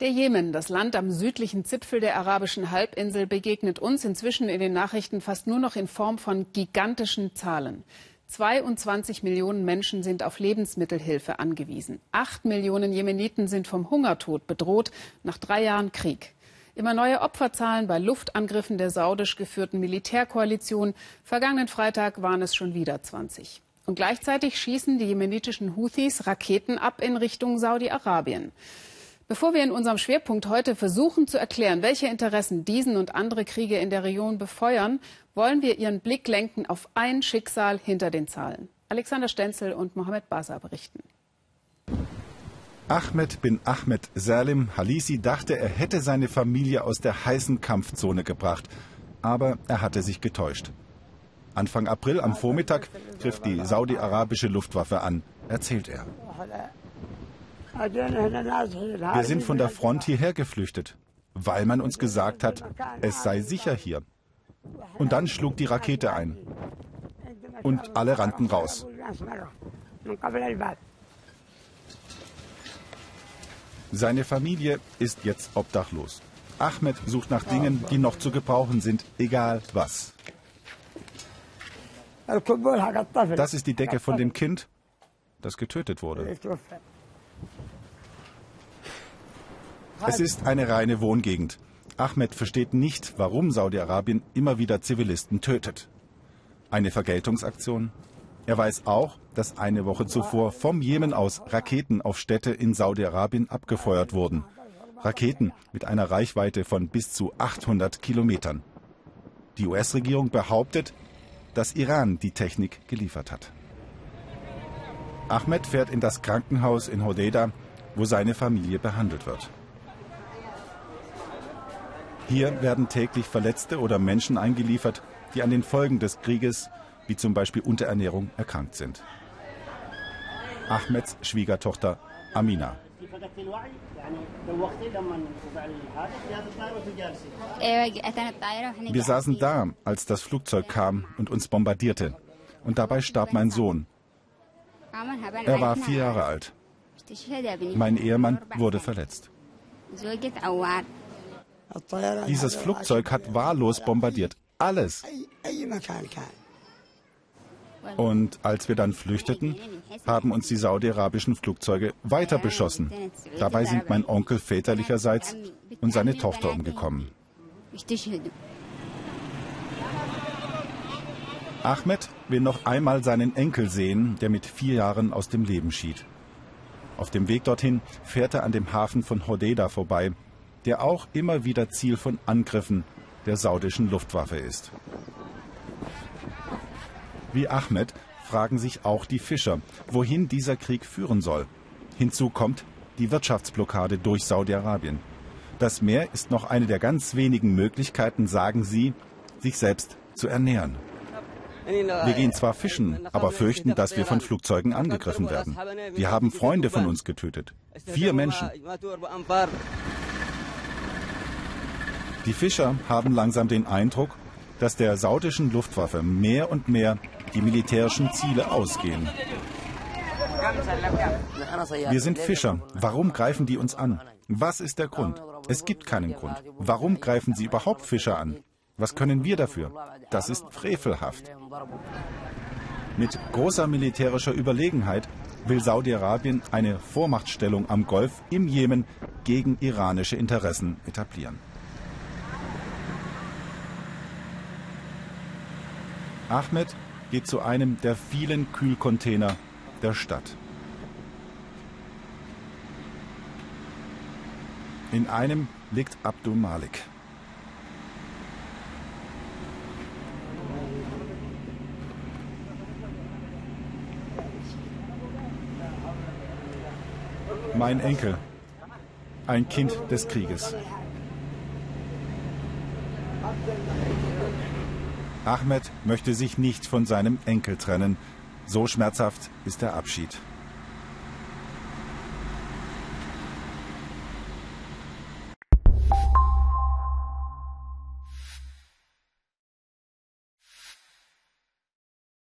Der Jemen, das Land am südlichen Zipfel der arabischen Halbinsel, begegnet uns inzwischen in den Nachrichten fast nur noch in Form von gigantischen Zahlen. 22 Millionen Menschen sind auf Lebensmittelhilfe angewiesen. Acht Millionen Jemeniten sind vom Hungertod bedroht nach drei Jahren Krieg. Immer neue Opferzahlen bei Luftangriffen der saudisch geführten Militärkoalition. Vergangenen Freitag waren es schon wieder 20. Und gleichzeitig schießen die jemenitischen Houthis Raketen ab in Richtung Saudi-Arabien. Bevor wir in unserem Schwerpunkt heute versuchen zu erklären, welche Interessen diesen und andere Kriege in der Region befeuern, wollen wir Ihren Blick lenken auf ein Schicksal hinter den Zahlen. Alexander Stenzel und Mohamed Basa berichten. Ahmed bin Ahmed Salim Halisi dachte, er hätte seine Familie aus der heißen Kampfzone gebracht. Aber er hatte sich getäuscht. Anfang April am Vormittag griff die saudi-arabische Luftwaffe an, erzählt er. Wir sind von der Front hierher geflüchtet, weil man uns gesagt hat, es sei sicher hier. Und dann schlug die Rakete ein. Und alle rannten raus. Seine Familie ist jetzt obdachlos. Ahmed sucht nach Dingen, die noch zu gebrauchen sind, egal was. Das ist die Decke von dem Kind, das getötet wurde. Es ist eine reine Wohngegend. Ahmed versteht nicht, warum Saudi-Arabien immer wieder Zivilisten tötet. Eine Vergeltungsaktion? Er weiß auch, dass eine Woche zuvor vom Jemen aus Raketen auf Städte in Saudi-Arabien abgefeuert wurden. Raketen mit einer Reichweite von bis zu 800 Kilometern. Die US-Regierung behauptet, dass Iran die Technik geliefert hat. Ahmed fährt in das Krankenhaus in Hodeida, wo seine Familie behandelt wird. Hier werden täglich Verletzte oder Menschen eingeliefert, die an den Folgen des Krieges, wie zum Beispiel Unterernährung, erkrankt sind. Ahmeds Schwiegertochter Amina. Wir saßen da, als das Flugzeug kam und uns bombardierte. Und dabei starb mein Sohn. Er war vier Jahre alt. Mein Ehemann wurde verletzt. Dieses Flugzeug hat wahllos bombardiert. Alles. Und als wir dann flüchteten, haben uns die saudi-arabischen Flugzeuge weiter beschossen. Dabei sind mein Onkel väterlicherseits und seine Tochter umgekommen. Ahmed will noch einmal seinen Enkel sehen, der mit vier Jahren aus dem Leben schied. Auf dem Weg dorthin fährt er an dem Hafen von Hodeida vorbei, der auch immer wieder Ziel von Angriffen der saudischen Luftwaffe ist. Wie Ahmed fragen sich auch die Fischer, wohin dieser Krieg führen soll. Hinzu kommt die Wirtschaftsblockade durch Saudi-Arabien. Das Meer ist noch eine der ganz wenigen Möglichkeiten, sagen sie, sich selbst zu ernähren. Wir gehen zwar fischen, aber fürchten, dass wir von Flugzeugen angegriffen werden. Wir haben Freunde von uns getötet. Vier Menschen. Die Fischer haben langsam den Eindruck, dass der saudischen Luftwaffe mehr und mehr die militärischen Ziele ausgehen. Wir sind Fischer. Warum greifen die uns an? Was ist der Grund? Es gibt keinen Grund. Warum greifen sie überhaupt Fischer an? Was können wir dafür? Das ist frevelhaft. Mit großer militärischer Überlegenheit will Saudi-Arabien eine Vormachtstellung am Golf im Jemen gegen iranische Interessen etablieren. Ahmed geht zu einem der vielen Kühlcontainer der Stadt. In einem liegt Abdul Malik. Mein Enkel, ein Kind des Krieges. Ahmed möchte sich nicht von seinem Enkel trennen. So schmerzhaft ist der Abschied.